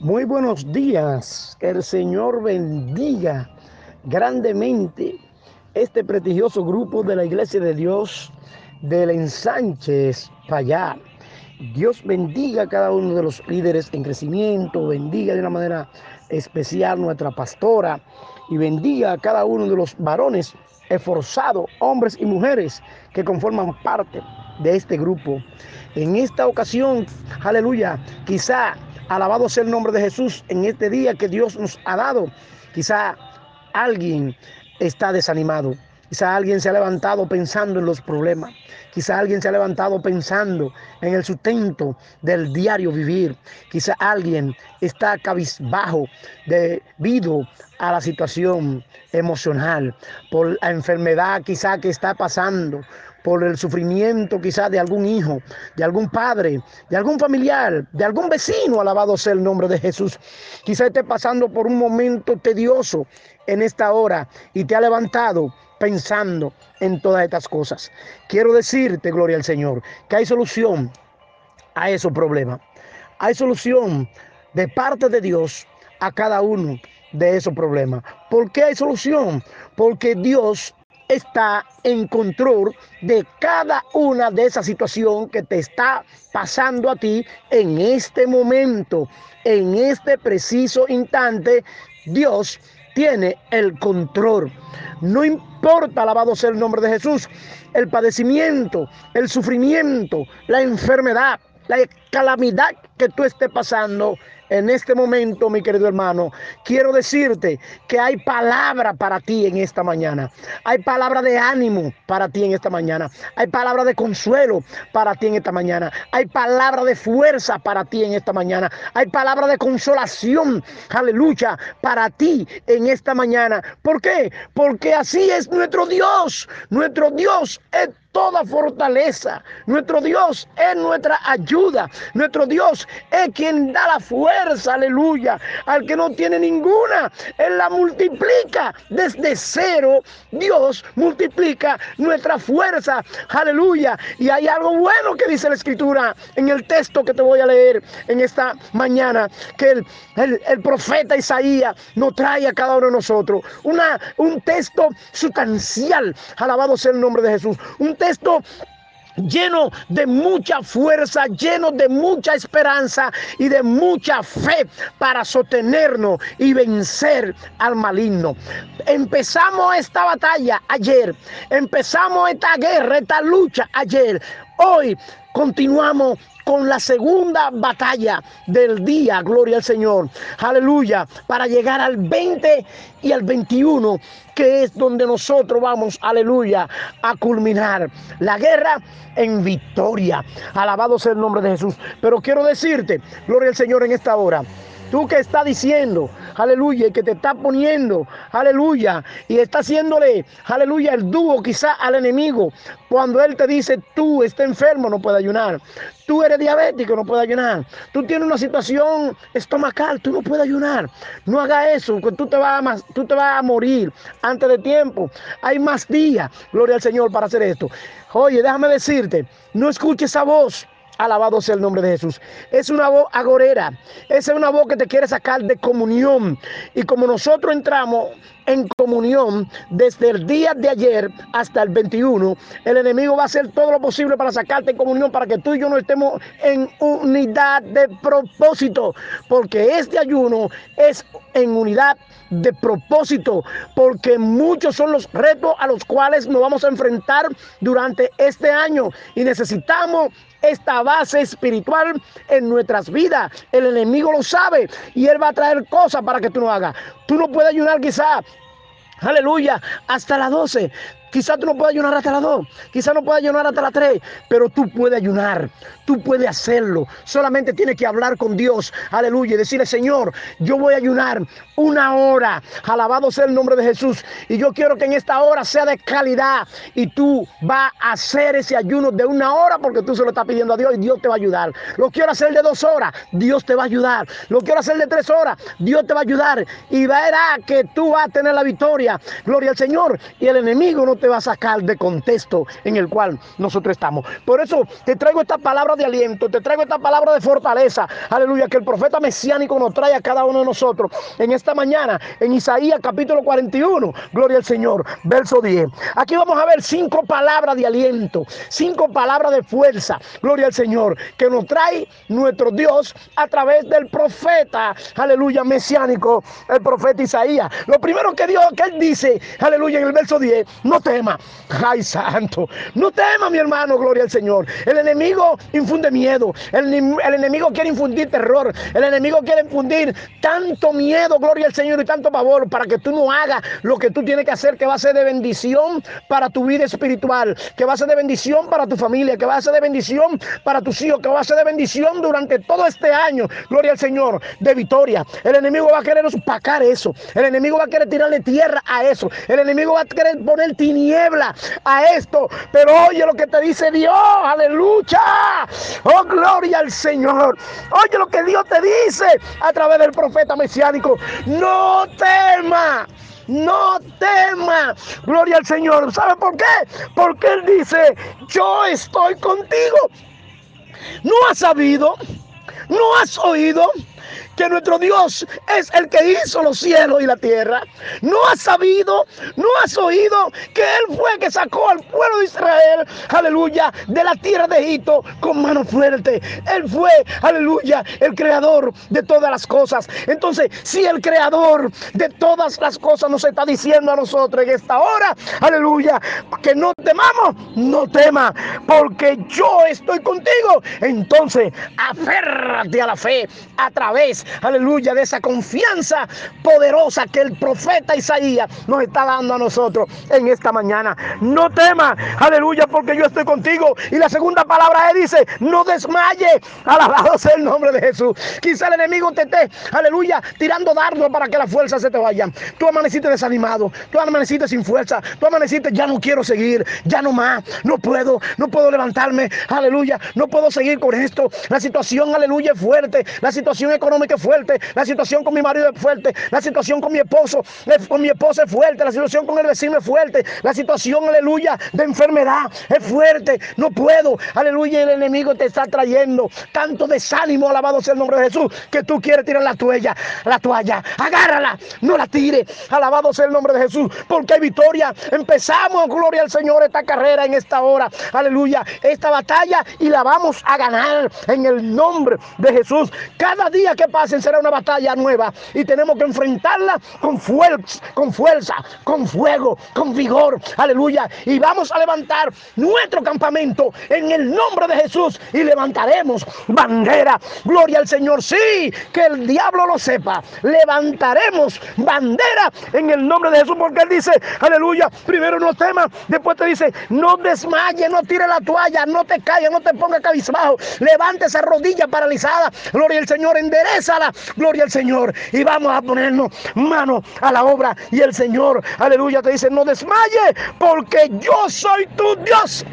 Muy buenos días. Que el Señor bendiga grandemente este prestigioso grupo de la Iglesia de Dios del Ensánchez Payá. Dios bendiga a cada uno de los líderes en crecimiento, bendiga de una manera especial nuestra pastora y bendiga a cada uno de los varones esforzados, hombres y mujeres que conforman parte de este grupo. En esta ocasión, aleluya, quizá Alabado sea el nombre de Jesús en este día que Dios nos ha dado. Quizá alguien está desanimado. Quizá alguien se ha levantado pensando en los problemas. Quizá alguien se ha levantado pensando en el sustento del diario vivir. Quizá alguien está cabizbajo debido a la situación emocional, por la enfermedad quizá que está pasando, por el sufrimiento quizás de algún hijo, de algún padre, de algún familiar, de algún vecino, alabado sea el nombre de Jesús. Quizá esté pasando por un momento tedioso en esta hora y te ha levantado pensando en todas estas cosas. Quiero decirte, gloria al Señor, que hay solución a esos problemas. Hay solución de parte de Dios a cada uno de esos problemas. ¿Por qué hay solución? Porque Dios está en control de cada una de esas situaciones que te está pasando a ti en este momento, en este preciso instante. Dios tiene el control. No importa, alabado sea el nombre de Jesús, el padecimiento, el sufrimiento, la enfermedad, la calamidad que tú estés pasando en este momento, mi querido hermano, quiero decirte que hay palabra para ti en esta mañana. Hay palabra de ánimo para ti en esta mañana. Hay palabra de consuelo para ti en esta mañana. Hay palabra de fuerza para ti en esta mañana. Hay palabra de consolación, aleluya, para ti en esta mañana. ¿Por qué? Porque así es nuestro Dios. Nuestro Dios es toda fortaleza. Nuestro Dios es nuestra ayuda. Nuestro Dios es quien da la fuerza, aleluya. Al que no tiene ninguna, Él la multiplica desde cero. Dios multiplica nuestra fuerza, aleluya. Y hay algo bueno que dice la escritura en el texto que te voy a leer en esta mañana, que el, el, profeta Isaías nos trae a cada uno de nosotros. Una, un texto sustancial, alabado sea el nombre de Jesús. Un texto lleno de mucha fuerza, lleno de mucha esperanza y de mucha fe para sostenernos y vencer al maligno. Empezamos esta batalla ayer, empezamos esta guerra, esta lucha ayer. Hoy continuamos con la segunda batalla del día, gloria al Señor, aleluya, para llegar al 20 y al 21, que es donde nosotros vamos, aleluya, a culminar la guerra en victoria. Alabado sea el nombre de Jesús. Pero quiero decirte, gloria al Señor en esta hora. Tú que está diciendo, aleluya, y que te está poniendo, aleluya, y está haciéndole, aleluya, el dúo quizá al enemigo. Cuando él te dice, tú estás enfermo, no puedes ayunar. Tú eres diabético, no puedes ayunar. Tú tienes una situación estomacal, tú no puedes ayunar. No haga eso, que tú te vas a, tú te vas a morir antes de tiempo. Hay más días, gloria al Señor, para hacer esto. Oye, déjame decirte, no escuches esa voz. Alabado sea el nombre de Jesús. Es una voz agorera. Esa es una voz que te quiere sacar de comunión. Y como nosotros entramos en comunión desde el día de ayer hasta el 21, el enemigo va a hacer todo lo posible para sacarte en comunión, para que tú y yo no estemos en unidad de propósito. Porque este ayuno es en unidad de propósito, porque muchos son los retos a los cuales nos vamos a enfrentar durante este año y necesitamos esta base espiritual en nuestras vidas. El enemigo lo sabe y él va a traer cosas para que tú no hagas. Tú no puedes ayunar quizá Aleluya, hasta las 12. Quizás tú no puedas ayunar hasta las 2, quizás no puedas ayunar hasta las 3, pero tú puedes ayunar, tú puedes hacerlo. Solamente tienes que hablar con Dios, aleluya, y decirle, Señor, yo voy a ayunar una hora, alabado sea el nombre de Jesús, y yo quiero que en esta hora sea de calidad, y tú vas a hacer ese ayuno de una hora porque tú se lo estás pidiendo a Dios y Dios te va a ayudar. Lo quiero hacer de dos horas, Dios te va a ayudar. Lo quiero hacer de tres horas, Dios te va a ayudar, y verá que tú vas a tener la victoria. Gloria al Señor, y el enemigo no te va a sacar de contexto en el cual nosotros estamos. Por eso te traigo esta palabra de aliento, te traigo esta palabra de fortaleza. Aleluya, que el profeta mesiánico nos trae a cada uno de nosotros en esta mañana, en Isaías capítulo 41. Gloria al Señor, verso 10. Aquí vamos a ver cinco palabras de aliento, cinco palabras de fuerza. Gloria al Señor, que nos trae nuestro Dios a través del profeta, aleluya, mesiánico, el profeta Isaías. Lo primero que Dios, que él dice, aleluya, en el verso 10, no tema. Ay, santo, no tema, mi hermano, gloria al Señor. El enemigo infunde miedo, el, enemigo quiere infundir terror, el enemigo quiere infundir tanto miedo, gloria al Señor, y tanto pavor para que tú no hagas lo que tú tienes que hacer, que va a ser de bendición para tu vida espiritual, que va a ser de bendición para tu familia, que va a ser de bendición para tus hijos, que va a ser de bendición durante todo este año, gloria al Señor, de victoria. El enemigo va a querer opacar eso, el enemigo va a querer tirarle tierra a eso, el enemigo va a querer poner tiniebla a esto, pero oye lo que te dice Dios, aleluya, oh gloria al Señor, oye lo que Dios te dice a través del profeta mesiánico, no tema. No tema. Gloria al Señor. ¿Sabe por qué? Porque Él dice, yo estoy contigo. ¿No has sabido? ¿No has oído? Que nuestro Dios es el que hizo los cielos y la tierra. No has sabido, no has oído que Él fue que sacó al pueblo de Israel, aleluya, de la tierra de Egipto con mano fuerte. Él fue, aleluya, el creador de todas las cosas. Entonces, si el creador de todas las cosas nos está diciendo a nosotros en esta hora, aleluya, que no temamos, no tema, porque yo estoy contigo. Entonces, aférrate a la fe a través aleluya, de esa confianza poderosa que el profeta Isaías nos está dando a nosotros en esta mañana. No temas, aleluya, porque yo estoy contigo. Y la segunda palabra es, dice, no desmaye, alabado sea el nombre de Jesús. Quizá el enemigo te esté, aleluya, tirando dardo para que la fuerza se te vaya. Tú amaneciste desanimado, tú amaneciste sin fuerza, tú amaneciste, ya no quiero seguir, ya no más, no puedo, no puedo levantarme, aleluya, no puedo seguir con esto. La situación, aleluya, es fuerte, la situación económica fuerte, la situación con mi marido es fuerte, la situación con mi esposo, con mi esposa es fuerte, la situación con el vecino es fuerte, la situación, aleluya, de enfermedad es fuerte, no puedo, aleluya, el enemigo te está trayendo tanto desánimo, alabado sea el nombre de Jesús, que tú quieres tirar la toalla, la toalla, agárrala, no la tire, alabado sea el nombre de Jesús, porque hay victoria, empezamos, gloria al Señor, esta carrera en esta hora, aleluya, esta batalla y la vamos a ganar en el nombre de Jesús. Cada día que pasa, será una batalla nueva y tenemos que enfrentarla con fuerza, con fuerza, con fuego, con vigor. Aleluya. Y vamos a levantar nuestro campamento en el nombre de Jesús y levantaremos bandera. Gloria al Señor. Sí, que el diablo lo sepa. Levantaremos bandera en el nombre de Jesús porque él dice, aleluya, primero no temas, después te dice, no desmaye, no tire la toalla, no te caigas, no te ponga cabizbajo, levante esa rodilla paralizada. Gloria al Señor, endereza gloria al Señor. Y vamos a ponernos mano a la obra. Y el Señor, aleluya, te dice, no desmaye, porque yo soy tu Dios.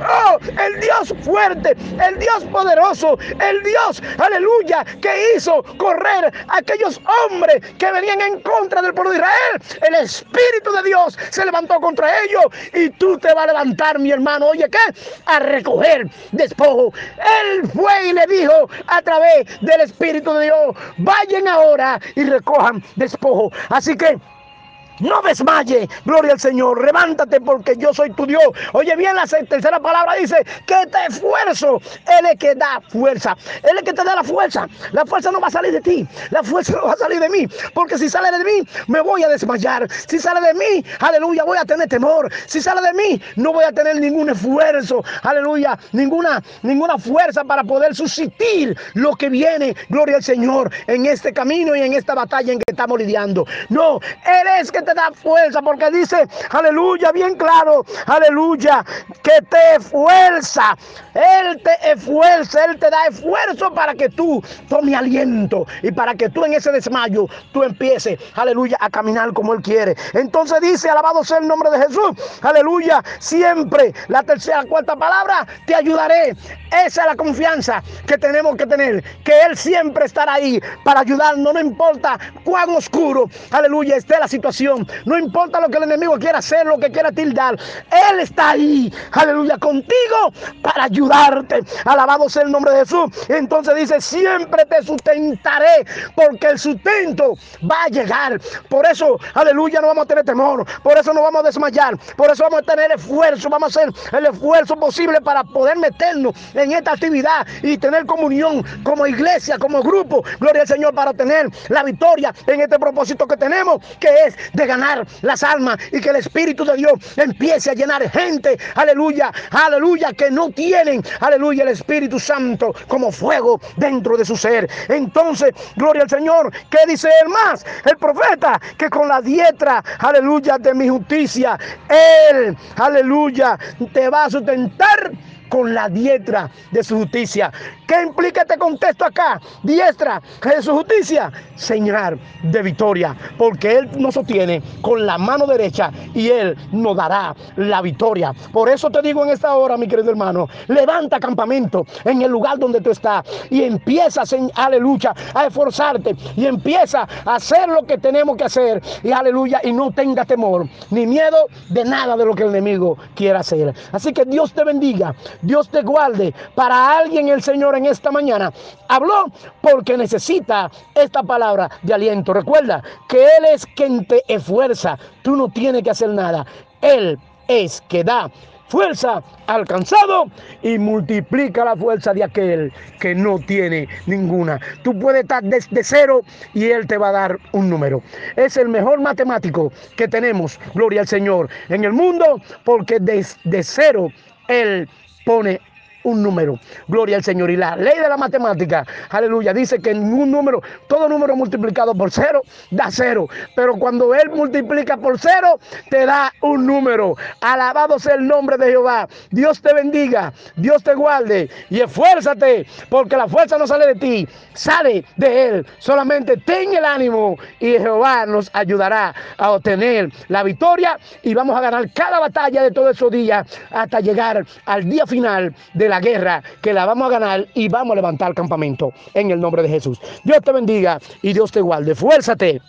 Oh, el Dios fuerte, el Dios poderoso, el Dios, aleluya, que hizo correr a aquellos hombres que venían en contra del pueblo de Israel. El Espíritu de Dios se levantó contra ellos y tú te vas a levantar, mi hermano. Oye, ¿qué? A recoger despojo. Él fue y le dijo a través del Espíritu de Dios, vayan ahora y recojan despojo. Así que no desmaye, gloria al Señor, levántate porque yo soy tu Dios. Oye bien, la tercera palabra dice que te esfuerzo. Él es que da fuerza, Él es que te da la fuerza. La fuerza no va a salir de ti, la fuerza no va a salir de mí, porque si sale de mí, me voy a desmayar. Si sale de mí, aleluya, voy a tener temor. Si sale de mí, no voy a tener ningún esfuerzo, aleluya, ninguna, ninguna fuerza para poder subsistir lo que viene, gloria al Señor, en este camino y en esta batalla en que estamos lidiando. No, Él es que te da fuerza, porque dice, aleluya, bien claro, aleluya, que te fuerza, Él te esfuerza, Él te da esfuerzo para que tú tome aliento y para que tú en ese desmayo, tú empieces, aleluya, a caminar como Él quiere. Entonces dice, alabado sea el nombre de Jesús, aleluya, siempre, la tercera, cuarta palabra, te ayudaré. Esa es la confianza que tenemos que tener, que Él siempre estará ahí para ayudarnos, no importa cuán oscuro, aleluya, esté la situación No importa lo que el enemigo quiera hacer, lo que quiera tildar. Él está ahí, aleluya, contigo para ayudarte. Alabado sea el nombre de Jesús. Entonces dice, siempre te sustentaré, porque el sustento va a llegar. Por eso, aleluya, no vamos a tener temor. Por eso no vamos a desmayar. Por eso vamos a tener esfuerzo. Vamos a hacer el esfuerzo posible para poder meternos en esta actividad y tener comunión como iglesia, como grupo. Gloria al Señor para tener la victoria en este propósito que tenemos, que es de ganar las almas y que el Espíritu de Dios empiece a llenar gente. Aleluya, aleluya, que no tienen, aleluya, el Espíritu Santo como fuego dentro de su ser. Entonces, gloria al Señor, ¿qué dice él más? El profeta, que con la diestra, aleluya, de mi justicia, él, aleluya, te va a sustentar con la diestra de su justicia. ¿Qué implica este contexto acá? Diestra de su justicia, señal de victoria, porque Él nos sostiene con la mano derecha y Él nos dará la victoria. Por eso te digo en esta hora, mi querido hermano, levanta campamento en el lugar donde tú estás y empieza, aleluya, a esforzarte y empieza a hacer lo que tenemos que hacer y aleluya, y no tenga temor ni miedo de nada de lo que el enemigo quiera hacer. Así que Dios te bendiga. Dios te guarde. Para alguien el Señor en esta mañana habló porque necesita esta palabra de aliento. Recuerda que Él es quien te esfuerza. Tú no tienes que hacer nada. Él es que da fuerza alcanzado y multiplica la fuerza de aquel que no tiene ninguna. Tú puedes estar desde cero y Él te va a dar un número. Es el mejor matemático que tenemos, gloria al Señor, en el mundo, porque desde cero Él pone un número. Gloria al Señor. Y la ley de la matemática, aleluya, dice que en un número, todo número multiplicado por cero, da cero. Pero cuando Él multiplica por cero, te da un número. Alabado sea el nombre de Jehová. Dios te bendiga, Dios te guarde y esfuérzate, porque la fuerza no sale de ti, sale de Él. Solamente ten el ánimo y Jehová nos ayudará a obtener la victoria y vamos a ganar cada batalla de todos esos días hasta llegar al día final de la guerra que la vamos a ganar y vamos a levantar el campamento en el nombre de Jesús. Dios te bendiga y Dios te guarde. Fuérzate.